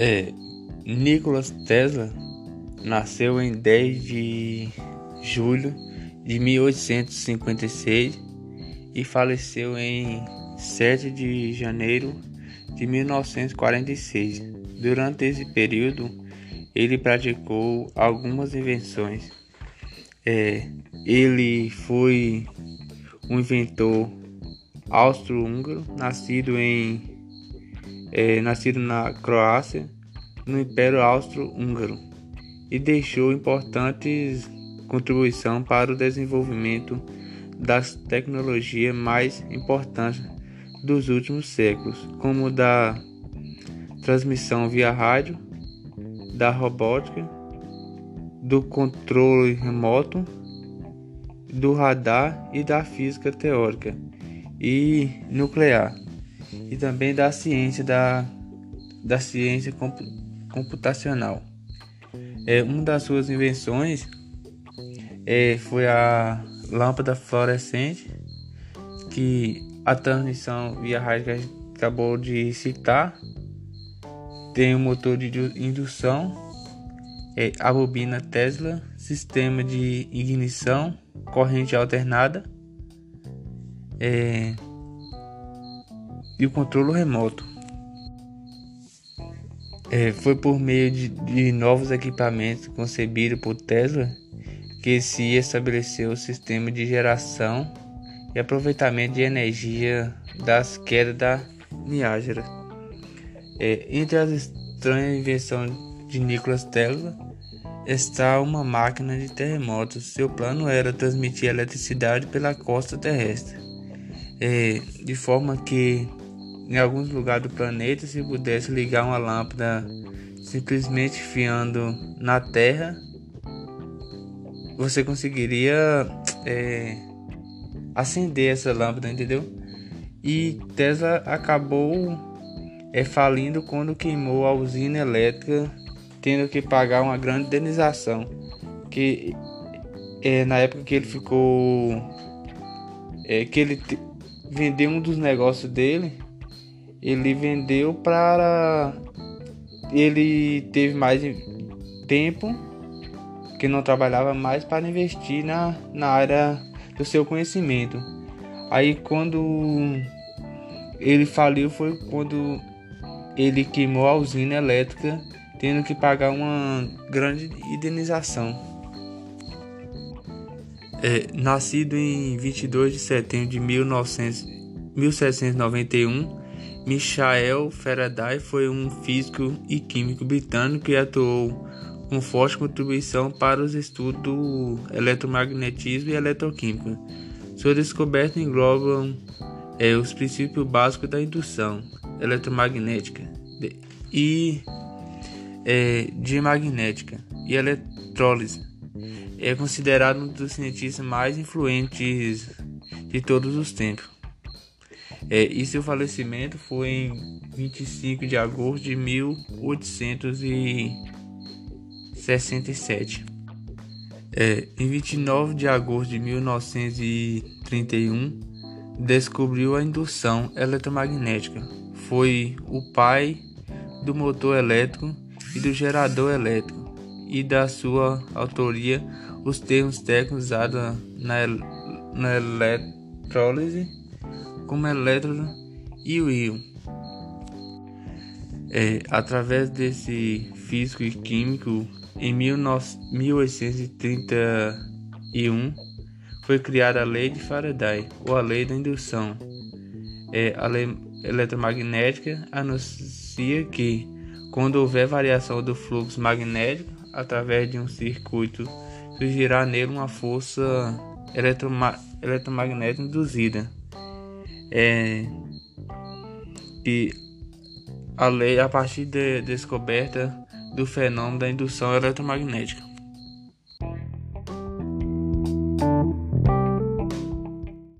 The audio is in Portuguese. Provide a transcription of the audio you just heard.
É, Nikola Tesla nasceu em 10 de julho de 1856 e faleceu em 7 de janeiro de 1946. Durante esse período, ele praticou algumas invenções. É, ele foi um inventor austro-húngaro, nascido em é, nascido na Croácia, no Império Austro-Húngaro, e deixou importantes contribuições para o desenvolvimento das tecnologias mais importantes dos últimos séculos, como da transmissão via rádio, da robótica, do controle remoto, do radar e da física teórica e nuclear e também da ciência da, da ciência computacional. É, uma das suas invenções é, foi a lâmpada fluorescente, que a transmissão via rádio que a gente acabou de citar tem um motor de indução, é, a bobina Tesla, sistema de ignição, corrente alternada, é, e o controle remoto. É, foi por meio de, de novos equipamentos concebidos por Tesla que se estabeleceu o sistema de geração e aproveitamento de energia das quedas da Niágara. É, entre as estranhas invenções de Nikola Tesla está uma máquina de terremotos. Seu plano era transmitir eletricidade pela costa terrestre, é, de forma que em alguns lugares do planeta, se pudesse ligar uma lâmpada simplesmente fiando na Terra, você conseguiria é, acender essa lâmpada, entendeu? E Tesla acabou é, falindo quando queimou a usina elétrica, tendo que pagar uma grande indenização. Que é, na época que ele ficou. É, que ele vendeu um dos negócios dele ele vendeu para ele teve mais tempo que não trabalhava mais para investir na, na área do seu conhecimento. Aí quando ele faliu foi quando ele queimou a usina elétrica, tendo que pagar uma grande indenização. É, nascido em 22 de setembro de 1900, 1791, Michael Faraday foi um físico e químico britânico que atuou com forte contribuição para os estudos do eletromagnetismo e eletroquímica. Sua descoberta engloba é, os princípios básicos da indução eletromagnética e é, de magnética e eletrólise. É considerado um dos cientistas mais influentes de todos os tempos. É, e seu falecimento foi em 25 de agosto de 1867. É, em 29 de agosto de 1931, descobriu a indução eletromagnética. Foi o pai do motor elétrico e do gerador elétrico, e da sua autoria os termos técnicos usados na, na eletrólise como elétron e o íon. É, através desse físico e químico, em 1831 foi criada a lei de Faraday, ou a lei da indução. É, a lei eletromagnética anuncia que, quando houver variação do fluxo magnético através de um circuito, surgirá nele uma força eletromagnética induzida é, e a lei a partir da de descoberta do fenômeno da indução eletromagnética.